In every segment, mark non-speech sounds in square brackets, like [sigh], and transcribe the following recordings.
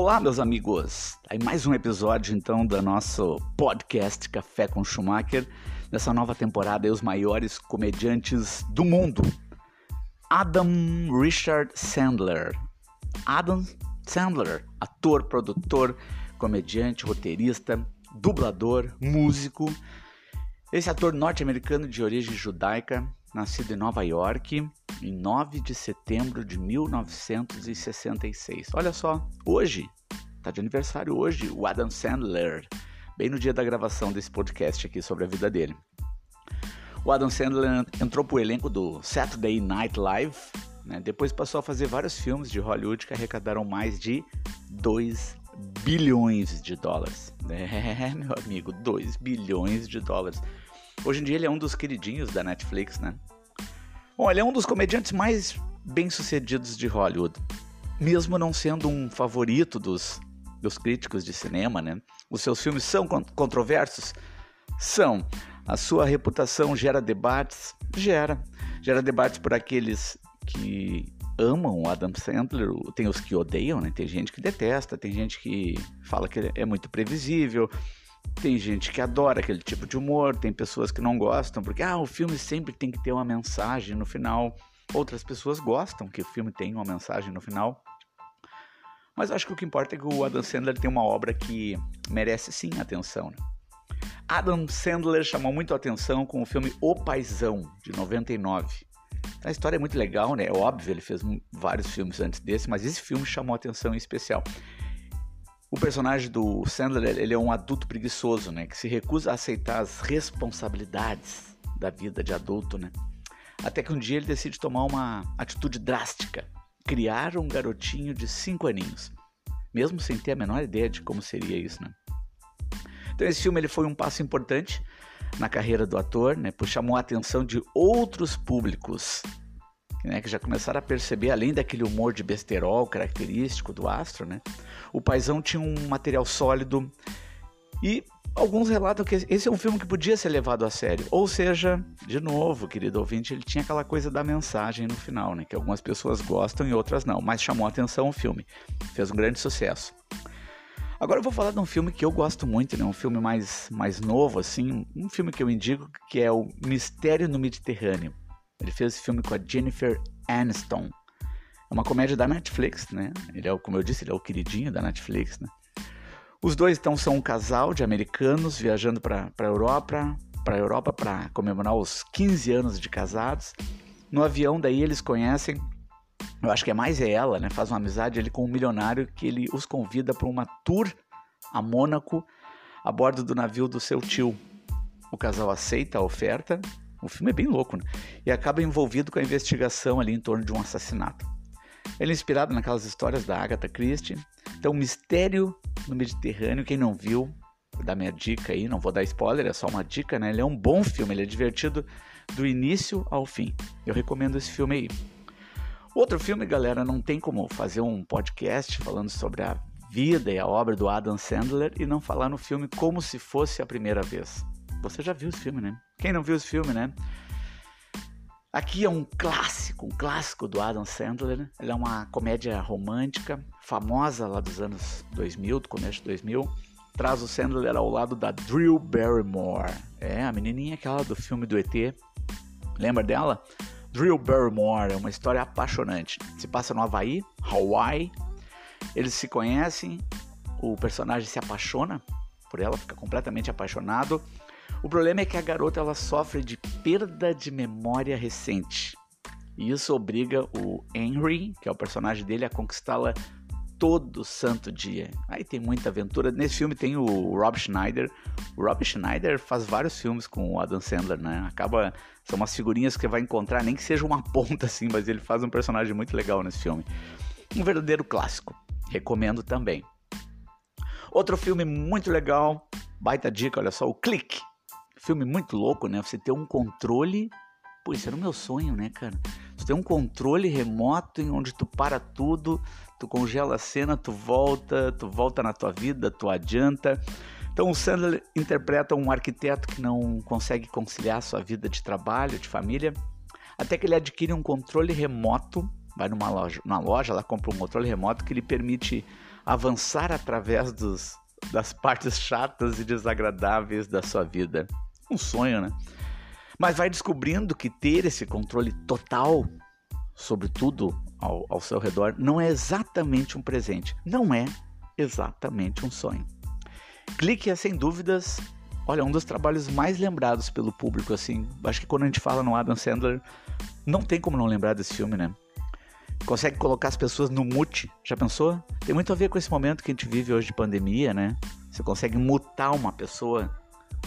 Olá, meus amigos! Aí mais um episódio então do nosso podcast Café com Schumacher. Nessa nova temporada, os maiores comediantes do mundo. Adam Richard Sandler. Adam Sandler, ator, produtor, comediante, roteirista, dublador, músico. Esse ator norte-americano de origem judaica, nascido em Nova York, em 9 de setembro de 1966. Olha só, hoje, tá de aniversário hoje, o Adam Sandler, bem no dia da gravação desse podcast aqui sobre a vida dele. O Adam Sandler entrou pro elenco do Saturday Night Live, né? depois passou a fazer vários filmes de Hollywood que arrecadaram mais de 2 bilhões de dólares. [laughs] É, meu amigo, 2 bilhões de dólares. Hoje em dia ele é um dos queridinhos da Netflix, né? Bom, ele é um dos comediantes mais bem-sucedidos de Hollywood, mesmo não sendo um favorito dos, dos críticos de cinema, né? Os seus filmes são controversos? São. A sua reputação gera debates? Gera. Gera debates por aqueles que amam o Adam Sandler, tem os que odeiam, né? Tem gente que detesta, tem gente que fala que é muito previsível, tem gente que adora aquele tipo de humor, tem pessoas que não gostam, porque ah, o filme sempre tem que ter uma mensagem no final. Outras pessoas gostam que o filme tenha uma mensagem no final. Mas acho que o que importa é que o Adam Sandler tem uma obra que merece sim atenção. Né? Adam Sandler chamou muito atenção com o filme O Paizão, de 99. A história é muito legal, né? É óbvio, ele fez vários filmes antes desse, mas esse filme chamou atenção em especial. O personagem do Sandler, ele é um adulto preguiçoso, né, que se recusa a aceitar as responsabilidades da vida de adulto, né? Até que um dia ele decide tomar uma atitude drástica, criar um garotinho de 5 aninhos, mesmo sem ter a menor ideia de como seria isso, né? Então esse filme ele foi um passo importante na carreira do ator, né, pois chamou a atenção de outros públicos né, que já começaram a perceber, além daquele humor de besterol característico do astro, né, o Paisão tinha um material sólido e alguns relatam que esse é um filme que podia ser levado a sério. Ou seja, de novo, querido ouvinte, ele tinha aquela coisa da mensagem no final, né, que algumas pessoas gostam e outras não, mas chamou a atenção o filme, fez um grande sucesso. Agora eu vou falar de um filme que eu gosto muito, né? Um filme mais, mais novo, assim. Um filme que eu indico que é o Mistério no Mediterrâneo. Ele fez esse filme com a Jennifer Aniston. É uma comédia da Netflix, né? Ele é, como eu disse, ele é o queridinho da Netflix, né? Os dois então são um casal de americanos viajando para a Europa, para Europa para comemorar os 15 anos de casados. No avião daí eles conhecem, eu acho que é mais é ela, né? Faz uma amizade ali com um milionário que ele os convida para uma tour a Mônaco a bordo do navio do seu tio. O casal aceita a oferta o filme é bem louco, né? E acaba envolvido com a investigação ali em torno de um assassinato. Ele é inspirado naquelas histórias da Agatha Christie. Então, Mistério no Mediterrâneo, quem não viu, vou dar minha dica aí, não vou dar spoiler, é só uma dica, né? Ele é um bom filme, ele é divertido do início ao fim. Eu recomendo esse filme aí. Outro filme, galera, não tem como fazer um podcast falando sobre a vida e a obra do Adam Sandler e não falar no filme como se fosse a primeira vez. Você já viu esse filme, né? Quem não viu esse filme, né? Aqui é um clássico, um clássico do Adam Sandler. Ele é uma comédia romântica, famosa lá dos anos 2000, do começo de 2000. Traz o Sandler ao lado da Drew Barrymore. É, a menininha aquela do filme do ET. Lembra dela? Drew Barrymore é uma história apaixonante. Se passa no Havaí, Hawaii. Eles se conhecem, o personagem se apaixona por ela, fica completamente apaixonado. O problema é que a garota ela sofre de perda de memória recente. E isso obriga o Henry, que é o personagem dele, a conquistá-la todo santo dia. Aí tem muita aventura. Nesse filme tem o Rob Schneider. O Rob Schneider faz vários filmes com o Adam Sandler, né? Acaba são umas figurinhas que vai encontrar, nem que seja uma ponta [laughs] assim, mas ele faz um personagem muito legal nesse filme. Um verdadeiro clássico. Recomendo também. Outro filme muito legal, baita dica, olha só, o Clique. Filme muito louco, né? Você ter um controle. Pô, isso era o meu sonho, né, cara? Você ter um controle remoto em onde tu para tudo, tu congela a cena, tu volta, tu volta na tua vida, tu adianta. Então o Sandler interpreta um arquiteto que não consegue conciliar sua vida de trabalho, de família, até que ele adquire um controle remoto, vai numa loja, na loja, lá compra um controle remoto que lhe permite avançar através dos, das partes chatas e desagradáveis da sua vida. Um sonho, né? Mas vai descobrindo que ter esse controle total sobre tudo ao, ao seu redor não é exatamente um presente, não é exatamente um sonho. Clique é sem dúvidas, olha, um dos trabalhos mais lembrados pelo público, assim. Acho que quando a gente fala no Adam Sandler, não tem como não lembrar desse filme, né? Consegue colocar as pessoas no mute, já pensou? Tem muito a ver com esse momento que a gente vive hoje de pandemia, né? Você consegue mutar uma pessoa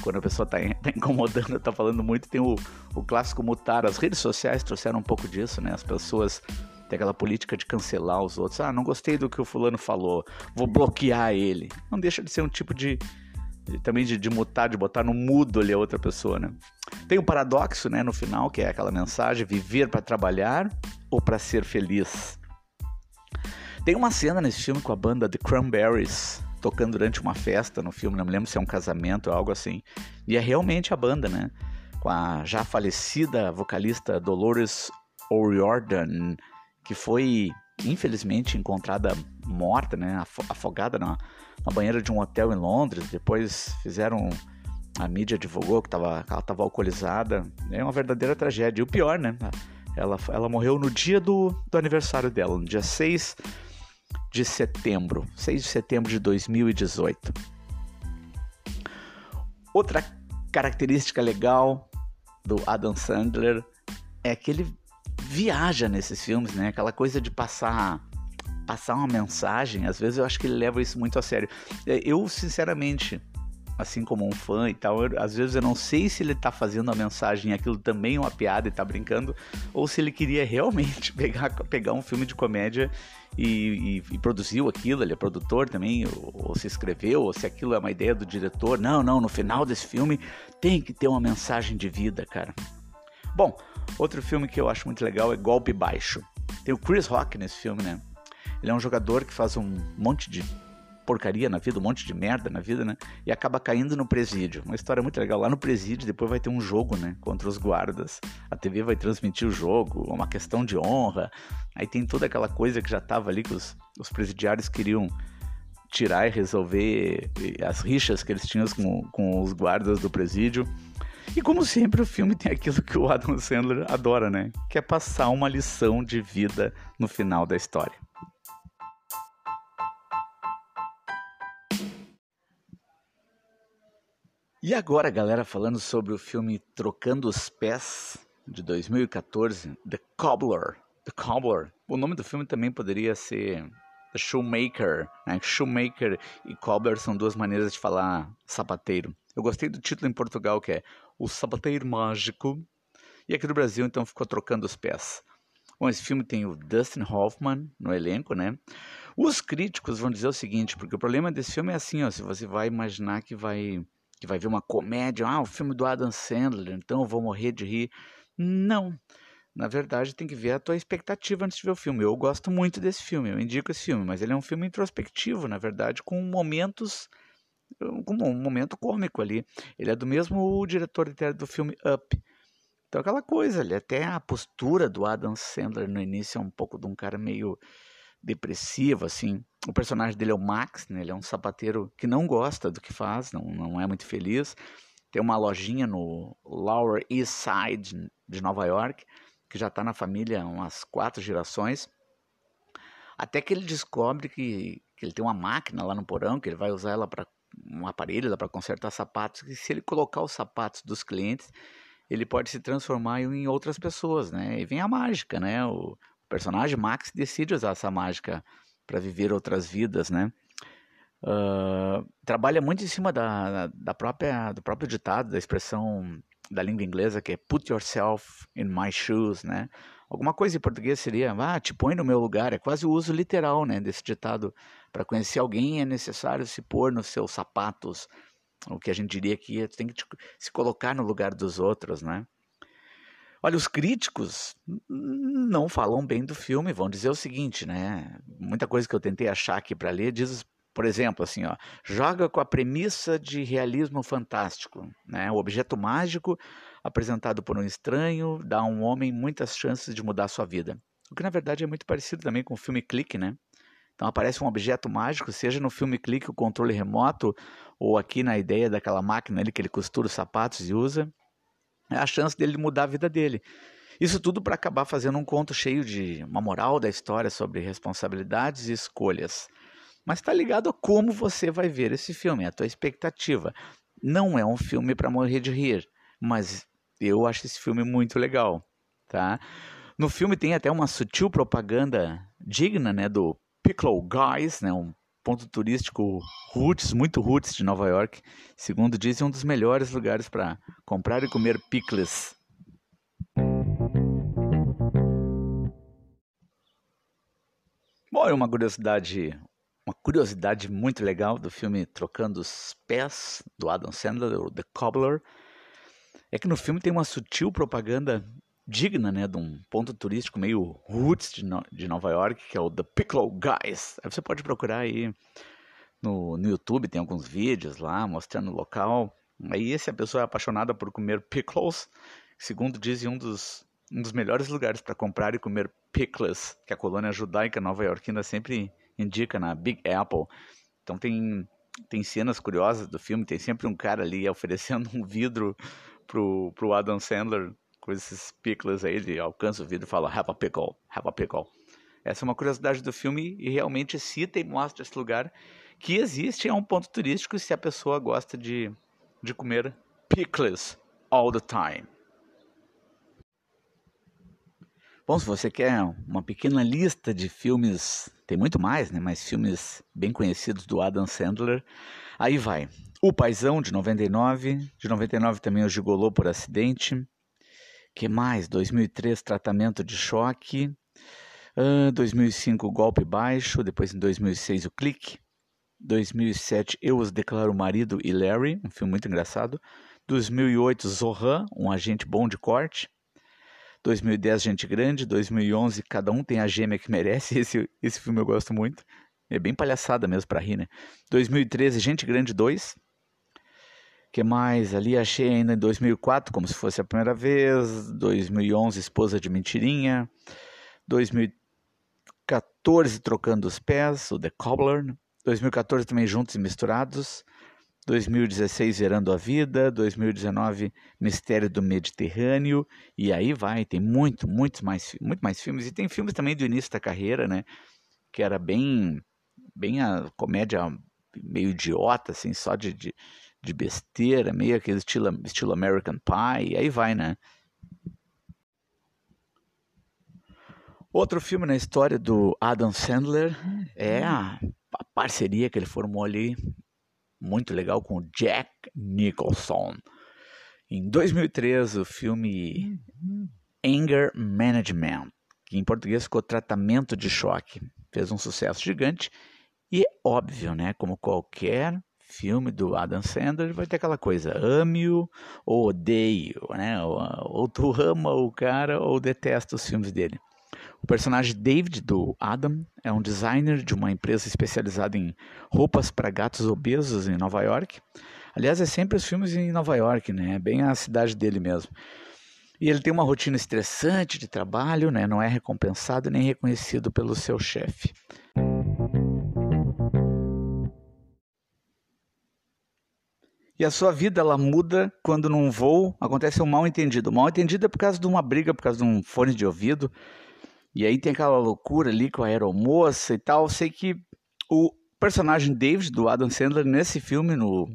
quando a pessoa está [laughs] tá incomodando, está falando muito. Tem o, o clássico mutar. As redes sociais trouxeram um pouco disso, né? As pessoas tem aquela política de cancelar os outros. Ah, não gostei do que o fulano falou, vou bloquear ele. Não deixa de ser um tipo de. de também de, de, mutar, de botar no mudo ali a outra pessoa, né? Tem o um paradoxo, né, no final, que é aquela mensagem: viver para trabalhar ou para ser feliz. Tem uma cena nesse filme com a banda The Cranberries tocando durante uma festa no filme, não me lembro se é um casamento ou algo assim. E é realmente a banda, né? Com a já falecida vocalista Dolores O'Riordan, que foi infelizmente encontrada morta, né? Afogada na, na banheira de um hotel em Londres. Depois fizeram a mídia divulgou que, tava, que ela estava alcoolizada. É uma verdadeira tragédia. E o pior, né? Ela, ela morreu no dia do, do aniversário dela, no dia 6 de setembro, 6 de setembro de 2018. Outra característica legal do Adam Sandler é que ele viaja nesses filmes, né? Aquela coisa de passar passar uma mensagem, às vezes eu acho que ele leva isso muito a sério. É, eu, sinceramente, assim como um fã e tal, eu, às vezes eu não sei se ele tá fazendo a mensagem aquilo também é uma piada e tá brincando, ou se ele queria realmente [laughs] pegar, pegar um filme de comédia e, e, e, produziu aquilo, ele é produtor também, ou, ou, se escreveu, ou se aquilo é uma ideia do diretor. Não, não, no final desse filme tem que ter uma mensagem de vida, cara. Bom, outro filme que eu acho muito legal é Golpe Baixo. Tem o Chris Rock nesse filme, né? Ele é um jogador que faz um monte de porcaria na vida, um monte de merda na vida, né? E acaba caindo no presídio. Uma história muito legal. Lá no presídio, depois vai ter um jogo, né? Contra os guardas. A TV vai transmitir o jogo, uma questão de honra. Aí tem toda aquela coisa que já tava ali que os, os presidiários queriam tirar e resolver as rixas que eles tinham com, com os guardas do presídio. E como sempre, o filme tem aquilo que o Adam Sandler adora, né? Que é passar uma lição de vida no final da história. E agora, galera, falando sobre o filme Trocando os Pés, de 2014, The Cobbler. The Cobbler. O nome do filme também poderia ser The Shoemaker. Né? Shoemaker e Cobbler são duas maneiras de falar sapateiro. Eu gostei do título em Portugal, que é O Sapateiro Mágico. E aqui no Brasil, então, ficou Trocando os Pés. Bom, esse filme tem o Dustin Hoffman no elenco, né? Os críticos vão dizer o seguinte, porque o problema desse filme é assim, ó, se você vai imaginar que vai que vai ver uma comédia, ah, o filme do Adam Sandler, então eu vou morrer de rir. Não. Na verdade, tem que ver a tua expectativa antes de ver o filme. Eu gosto muito desse filme, eu indico esse filme, mas ele é um filme introspectivo, na verdade, com momentos com um momento cômico ali. Ele é do mesmo diretor do filme Up. Então aquela coisa, ali, até a postura do Adam Sandler no início é um pouco de um cara meio depressivo, assim. O personagem dele é o Max, né? Ele é um sapateiro que não gosta do que faz, não, não é muito feliz. Tem uma lojinha no Lower East Side de Nova York, que já está na família há umas quatro gerações. Até que ele descobre que, que ele tem uma máquina lá no porão, que ele vai usar ela para um aparelho para consertar sapatos, e se ele colocar os sapatos dos clientes, ele pode se transformar em outras pessoas, né? E vem a mágica, né? O, personagem Max decide usar essa mágica para viver outras vidas, né? Uh, trabalha muito em cima da, da própria, do próprio ditado, da expressão da língua inglesa que é put yourself in my shoes, né? Alguma coisa em português seria, ah, te põe no meu lugar. É quase o uso literal, né, desse ditado. Para conhecer alguém é necessário se pôr nos seus sapatos. O que a gente diria que é, tem que se colocar no lugar dos outros, né? Olha, os críticos não falam bem do filme, vão dizer o seguinte, né? Muita coisa que eu tentei achar aqui para ler diz, por exemplo, assim, ó, joga com a premissa de realismo fantástico, né? O objeto mágico apresentado por um estranho dá a um homem muitas chances de mudar sua vida. O que na verdade é muito parecido também com o filme Clique, né? Então aparece um objeto mágico, seja no filme Clique, o controle remoto, ou aqui na ideia daquela máquina ali que ele costura os sapatos e usa. A chance dele mudar a vida dele. Isso tudo para acabar fazendo um conto cheio de uma moral da história sobre responsabilidades e escolhas. Mas está ligado a como você vai ver esse filme, a tua expectativa. Não é um filme para morrer de rir, mas eu acho esse filme muito legal, tá? No filme tem até uma sutil propaganda digna, né, do Pickle Guys, né, um ponto turístico roots, muito roots de Nova York. Segundo dizem, um dos melhores lugares para comprar e comer pickles. Bom, é uma curiosidade, uma curiosidade muito legal do filme Trocando os Pés, do Adam Sandler, The Cobbler, é que no filme tem uma sutil propaganda digna, né, de um ponto turístico meio roots de, no, de Nova York, que é o The Piccolo Guys. Aí você pode procurar aí no, no YouTube, tem alguns vídeos lá mostrando o local. Aí se a pessoa é apaixonada por comer pickles, segundo dizem um dos um dos melhores lugares para comprar e comer pickles, que a colônia judaica nova-iorquina sempre indica na Big Apple. Então tem tem cenas curiosas do filme, tem sempre um cara ali oferecendo [laughs] um vidro pro, pro Adam Sandler com esses pickles aí, ele alcança o vidro e fala have a pickle, have a pickle. Essa é uma curiosidade do filme e realmente cita e mostra esse lugar que existe, é um ponto turístico se a pessoa gosta de, de comer pickles all the time. Bom, se você quer uma pequena lista de filmes, tem muito mais, né? Mas filmes bem conhecidos do Adam Sandler, aí vai. O Paizão, de 99. De 99 também o Gigolô por Acidente. Que mais? 2003, Tratamento de Choque. Uh, 2005, Golpe Baixo. Depois, em 2006, O Clique. 2007, Eu Os Declaro Marido e Larry, um filme muito engraçado. 2008, Zohan, um agente bom de corte. 2010 Gente Grande, 2011 Cada Um Tem a Gêmea que Merece, [laughs] esse, esse filme eu gosto muito, é bem palhaçada mesmo pra rir, né? 2013 Gente Grande 2, que mais? Ali achei ainda em 2004, como se fosse a primeira vez, 2011 Esposa de Mentirinha, 2014 Trocando os Pés, o The Cobbler, 2014 também Juntos e Misturados, 2016 Zerando a Vida, 2019 Mistério do Mediterrâneo, e aí vai, tem muito, muito mais, muito mais filmes, e tem filmes também do início da carreira, né, que era bem, bem a comédia meio idiota, assim, só de, de, de besteira, meio aquele estilo, estilo American Pie, e aí vai, né. Outro filme na história do Adam Sandler é a, a parceria que ele formou ali muito legal com Jack Nicholson. Em 2003, o filme Anger Management, que em português ficou Tratamento de Choque, fez um sucesso gigante e é óbvio, né, como qualquer filme do Adam Sandler vai ter aquela coisa, ame-o ou odeio, né, ou, ou tu ama o cara ou detesta os filmes dele. O personagem David do Adam é um designer de uma empresa especializada em roupas para gatos obesos em Nova York. Aliás, é sempre os filmes em Nova York, né? É bem a cidade dele mesmo. E ele tem uma rotina estressante de trabalho, né? Não é recompensado nem reconhecido pelo seu chefe. E a sua vida ela muda quando num voo acontece um mal entendido. mal entendido é por causa de uma briga, por causa de um fone de ouvido. E aí tem aquela loucura ali com a aeromoça e tal. Sei que o personagem David, do Adam Sandler, nesse filme, no,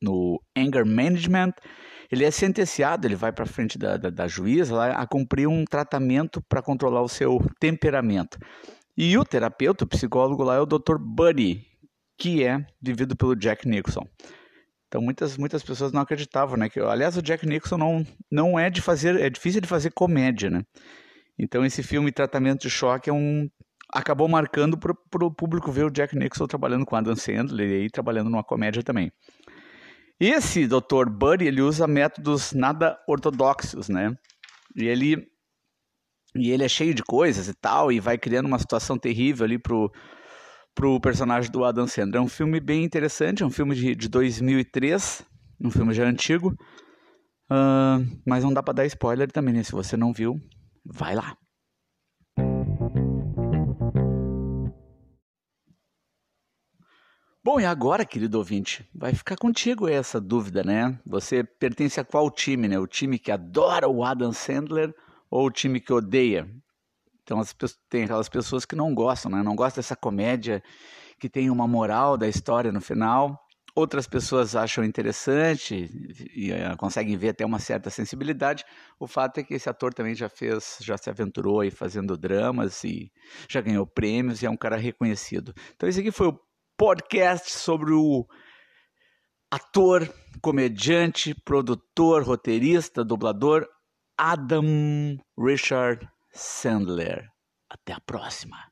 no Anger Management, ele é sentenciado, ele vai para frente da, da, da juíza lá, a cumprir um tratamento para controlar o seu temperamento. E o terapeuta, o psicólogo lá é o Dr. Buddy, que é vivido pelo Jack Nicholson. Então muitas muitas pessoas não acreditavam, né? Que, aliás, o Jack Nicholson não, não é de fazer, é difícil de fazer comédia, né? Então esse filme Tratamento de Choque é um acabou marcando para o público ver o Jack Nicholson trabalhando com Adam Sandler e aí trabalhando numa comédia também. Esse Dr. Buddy, ele usa métodos nada ortodoxos, né? E ele e ele é cheio de coisas e tal e vai criando uma situação terrível ali pro pro personagem do Adam Sandler. É um filme bem interessante, é um filme de, de 2003, um filme já antigo, uh, mas não dá para dar spoiler também, né? Se você não viu, Vai lá! Bom, e agora, querido ouvinte, vai ficar contigo essa dúvida, né? Você pertence a qual time, né? O time que adora o Adam Sandler ou o time que odeia? Então, as, tem aquelas pessoas que não gostam, né? Não gostam dessa comédia que tem uma moral da história no final. Outras pessoas acham interessante e, uh, conseguem ver até uma certa sensibilidade. O fato é que esse ator também já fez, já se aventurou aí fazendo dramas e já ganhou prêmios e é um cara reconhecido. Então esse aqui foi o podcast sobre o ator, comediante, produtor, roteirista, dublador Adam Richard Sandler. Até a próxima.